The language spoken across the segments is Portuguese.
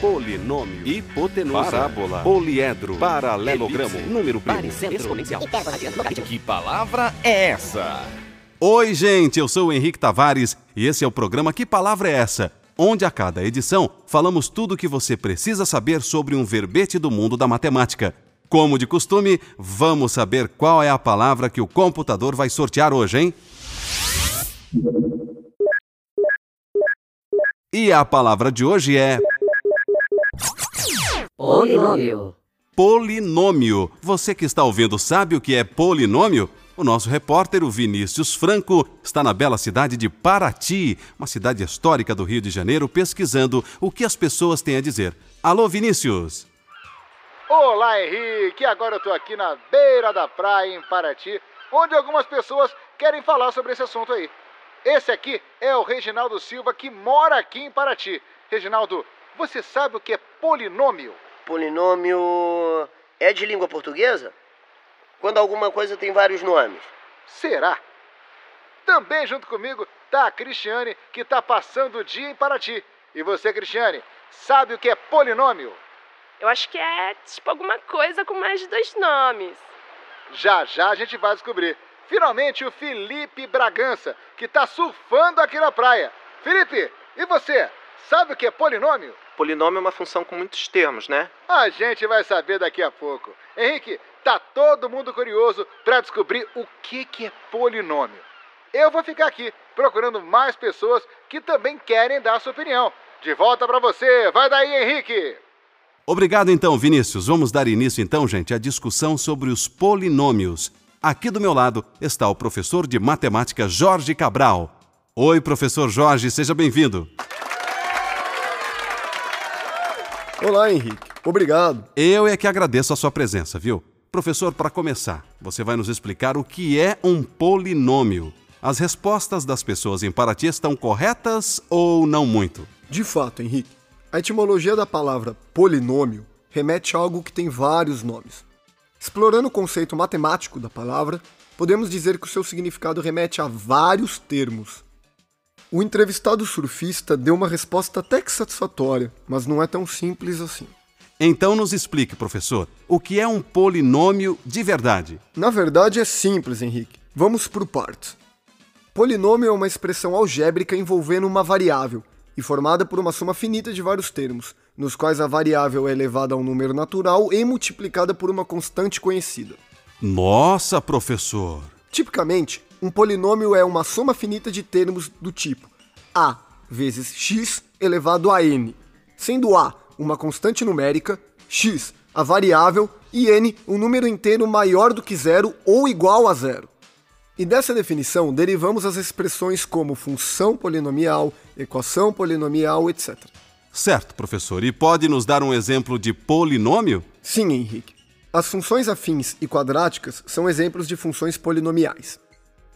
polinômio, hipotenusa, parábola, poliedro, paralelogramo, Elipse, número primo, exponencial. Que palavra é essa? Oi, gente, eu sou o Henrique Tavares e esse é o programa Que Palavra é Essa? Onde a cada edição falamos tudo o que você precisa saber sobre um verbete do mundo da matemática. Como de costume, vamos saber qual é a palavra que o computador vai sortear hoje, hein? E a palavra de hoje é Polinômio. polinômio. Você que está ouvindo sabe o que é polinômio? O nosso repórter, o Vinícius Franco, está na bela cidade de Paraty, uma cidade histórica do Rio de Janeiro, pesquisando o que as pessoas têm a dizer. Alô, Vinícius! Olá, Henrique! Agora eu tô aqui na beira da praia em Paraty, onde algumas pessoas querem falar sobre esse assunto aí. Esse aqui é o Reginaldo Silva que mora aqui em Paraty. Reginaldo, você sabe o que é polinômio? Polinômio é de língua portuguesa? Quando alguma coisa tem vários nomes. Será? Também junto comigo tá a Cristiane, que tá passando o dia em Paraty. E você, Cristiane, sabe o que é polinômio? Eu acho que é tipo alguma coisa com mais de dois nomes. Já já a gente vai descobrir. Finalmente o Felipe Bragança, que tá surfando aqui na praia. Felipe, e você? Sabe o que é polinômio? Polinômio é uma função com muitos termos, né? A gente vai saber daqui a pouco. Henrique, tá todo mundo curioso para descobrir o que, que é polinômio. Eu vou ficar aqui procurando mais pessoas que também querem dar sua opinião. De volta para você. Vai daí, Henrique. Obrigado então, Vinícius. Vamos dar início então, gente, à discussão sobre os polinômios. Aqui do meu lado está o professor de matemática Jorge Cabral. Oi, professor Jorge, seja bem-vindo. Olá, Henrique. Obrigado. Eu é que agradeço a sua presença, viu? Professor, para começar, você vai nos explicar o que é um polinômio. As respostas das pessoas em Paraty estão corretas ou não muito? De fato, Henrique, a etimologia da palavra polinômio remete a algo que tem vários nomes. Explorando o conceito matemático da palavra, podemos dizer que o seu significado remete a vários termos. O entrevistado surfista deu uma resposta até que satisfatória, mas não é tão simples assim. Então nos explique, professor, o que é um polinômio de verdade? Na verdade é simples, Henrique. Vamos por partes. Polinômio é uma expressão algébrica envolvendo uma variável e formada por uma soma finita de vários termos, nos quais a variável é elevada a um número natural e multiplicada por uma constante conhecida. Nossa, professor! Tipicamente, um polinômio é uma soma finita de termos do tipo a vezes x elevado a n, sendo a uma constante numérica, x a variável e n um número inteiro maior do que zero ou igual a zero. E dessa definição derivamos as expressões como função polinomial, equação polinomial, etc. Certo, professor. E pode nos dar um exemplo de polinômio? Sim, Henrique. As funções afins e quadráticas são exemplos de funções polinomiais.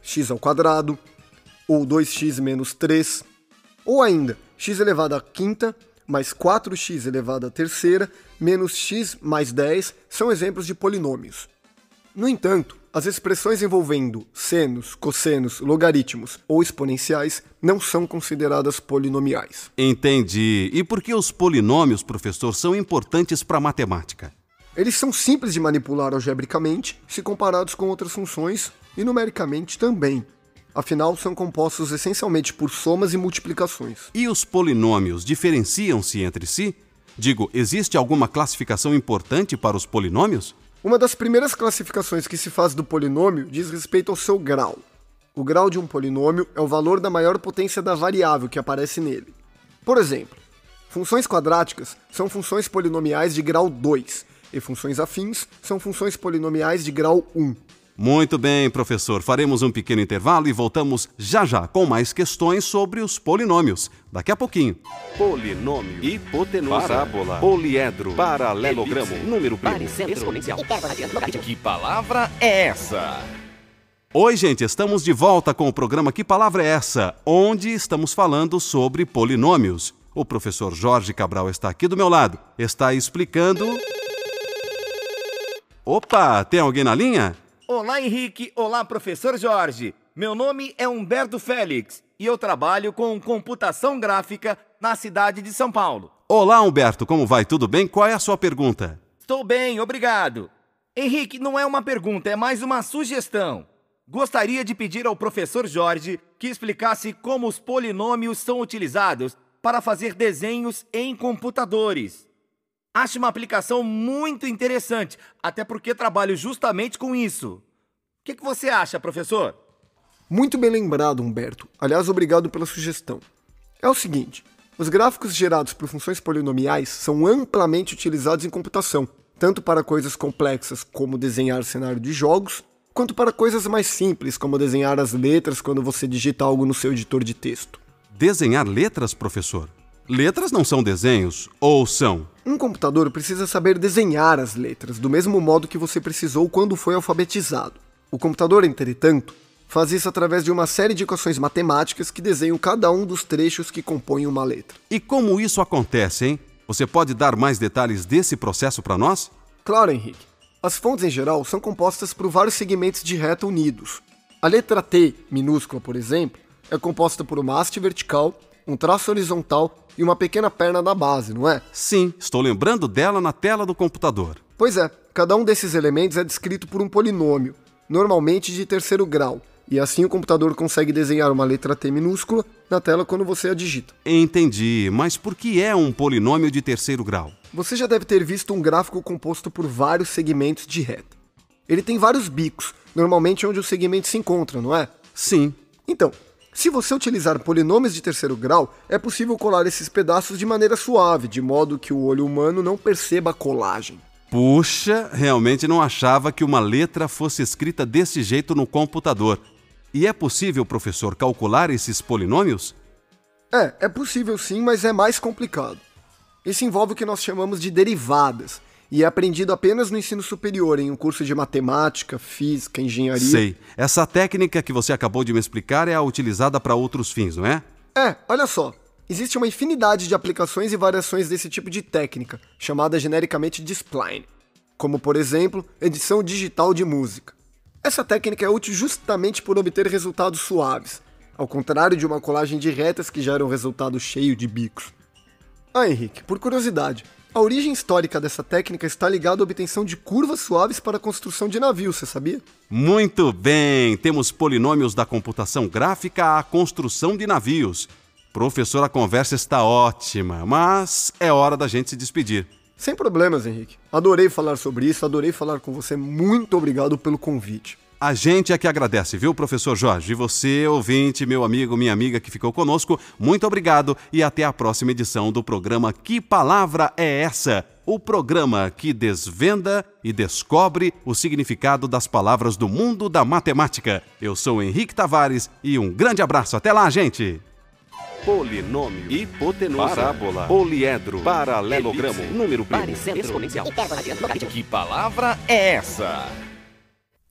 X ao quadrado, ou 2x menos 3, ou ainda x elevado à quinta mais 4x elevado à terceira menos x mais 10 são exemplos de polinômios. No entanto, as expressões envolvendo senos, cossenos, logaritmos ou exponenciais não são consideradas polinomiais. Entendi. E por que os polinômios, professor, são importantes para a matemática? Eles são simples de manipular algebricamente se comparados com outras funções e numericamente também. Afinal, são compostos essencialmente por somas e multiplicações. E os polinômios diferenciam-se entre si? Digo, existe alguma classificação importante para os polinômios? Uma das primeiras classificações que se faz do polinômio diz respeito ao seu grau. O grau de um polinômio é o valor da maior potência da variável que aparece nele. Por exemplo, funções quadráticas são funções polinomiais de grau 2 e funções afins são funções polinomiais de grau 1. Muito bem, professor. Faremos um pequeno intervalo e voltamos já já com mais questões sobre os polinômios. Daqui a pouquinho. Polinômio, hipotenusa, parábola, poliedro, paralelogramo, Elipse, número primo, exponencial. Que palavra é essa? Oi, gente, estamos de volta com o programa Que Palavra é Essa? Onde estamos falando sobre polinômios. O professor Jorge Cabral está aqui do meu lado. Está explicando. Opa, tem alguém na linha? Olá, Henrique. Olá, professor Jorge. Meu nome é Humberto Félix e eu trabalho com computação gráfica na cidade de São Paulo. Olá, Humberto, como vai? Tudo bem? Qual é a sua pergunta? Estou bem, obrigado. Henrique, não é uma pergunta, é mais uma sugestão. Gostaria de pedir ao professor Jorge que explicasse como os polinômios são utilizados para fazer desenhos em computadores. Acho uma aplicação muito interessante, até porque trabalho justamente com isso. O que, que você acha, professor? Muito bem lembrado, Humberto. Aliás, obrigado pela sugestão. É o seguinte: os gráficos gerados por funções polinomiais são amplamente utilizados em computação, tanto para coisas complexas como desenhar cenário de jogos, quanto para coisas mais simples, como desenhar as letras quando você digita algo no seu editor de texto. Desenhar letras, professor? Letras não são desenhos, ou são? Um computador precisa saber desenhar as letras, do mesmo modo que você precisou quando foi alfabetizado. O computador, entretanto, faz isso através de uma série de equações matemáticas que desenham cada um dos trechos que compõem uma letra. E como isso acontece, hein? Você pode dar mais detalhes desse processo para nós? Claro, Henrique. As fontes em geral são compostas por vários segmentos de reta unidos. A letra T, minúscula, por exemplo, é composta por uma haste vertical, um traço horizontal e uma pequena perna na base, não é? Sim, estou lembrando dela na tela do computador. Pois é, cada um desses elementos é descrito por um polinômio, normalmente de terceiro grau, e assim o computador consegue desenhar uma letra T minúscula na tela quando você a digita. Entendi, mas por que é um polinômio de terceiro grau? Você já deve ter visto um gráfico composto por vários segmentos de reta. Ele tem vários bicos, normalmente onde os segmentos se encontram, não é? Sim. Então, se você utilizar polinômios de terceiro grau, é possível colar esses pedaços de maneira suave, de modo que o olho humano não perceba a colagem. Puxa, realmente não achava que uma letra fosse escrita desse jeito no computador. E é possível, professor, calcular esses polinômios? É, é possível sim, mas é mais complicado. Isso envolve o que nós chamamos de derivadas, e é aprendido apenas no ensino superior, em um curso de matemática, física, engenharia. Sei. Essa técnica que você acabou de me explicar é a utilizada para outros fins, não é? É, olha só. Existe uma infinidade de aplicações e variações desse tipo de técnica, chamada genericamente de spline, como por exemplo, edição digital de música. Essa técnica é útil justamente por obter resultados suaves, ao contrário de uma colagem de retas que gera um resultado cheio de bicos. Ah, Henrique, por curiosidade, a origem histórica dessa técnica está ligada à obtenção de curvas suaves para a construção de navios, você sabia? Muito bem! Temos polinômios da computação gráfica à construção de navios. Professor, a conversa está ótima, mas é hora da gente se despedir. Sem problemas, Henrique. Adorei falar sobre isso, adorei falar com você. Muito obrigado pelo convite. A gente é que agradece, viu, professor Jorge? E você, ouvinte, meu amigo, minha amiga que ficou conosco, muito obrigado e até a próxima edição do programa Que Palavra é Essa? O programa que desvenda e descobre o significado das palavras do mundo da matemática. Eu sou Henrique Tavares e um grande abraço. Até lá, gente! Polinômio, hipotenusa, parábola, poliedro, paralelogramo, número primo, exponencial. Que palavra é essa?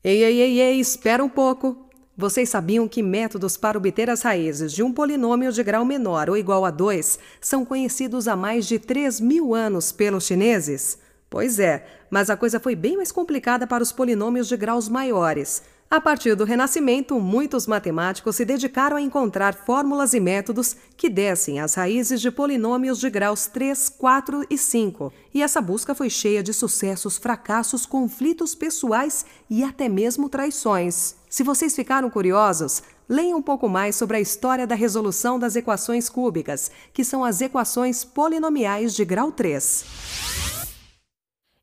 Ei, ei, ei, ei, espera um pouco. Vocês sabiam que métodos para obter as raízes de um polinômio de grau menor ou igual a 2 são conhecidos há mais de 3 mil anos pelos chineses? Pois é, mas a coisa foi bem mais complicada para os polinômios de graus maiores. A partir do Renascimento, muitos matemáticos se dedicaram a encontrar fórmulas e métodos que dessem as raízes de polinômios de graus 3, 4 e 5. E essa busca foi cheia de sucessos, fracassos, conflitos pessoais e até mesmo traições. Se vocês ficaram curiosos, leiam um pouco mais sobre a história da resolução das equações cúbicas, que são as equações polinomiais de grau 3.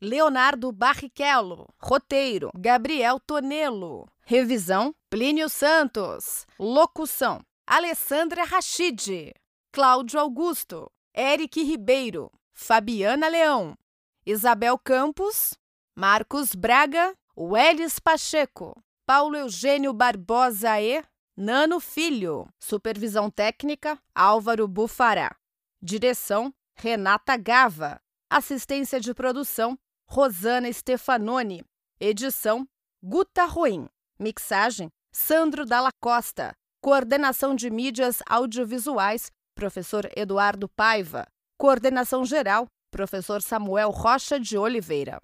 Leonardo Barrichello. Roteiro: Gabriel Tonelo. Revisão: Plínio Santos. Locução: Alessandra Rachid. Cláudio Augusto. Eric Ribeiro. Fabiana Leão. Isabel Campos. Marcos Braga. Welles Pacheco. Paulo Eugênio Barbosa e Nano Filho. Supervisão técnica: Álvaro Bufará. Direção: Renata Gava. Assistência de produção: Rosana Stefanoni. Edição Guta Ruim. Mixagem Sandro Dalla Costa. Coordenação de mídias audiovisuais Professor Eduardo Paiva. Coordenação geral Professor Samuel Rocha de Oliveira.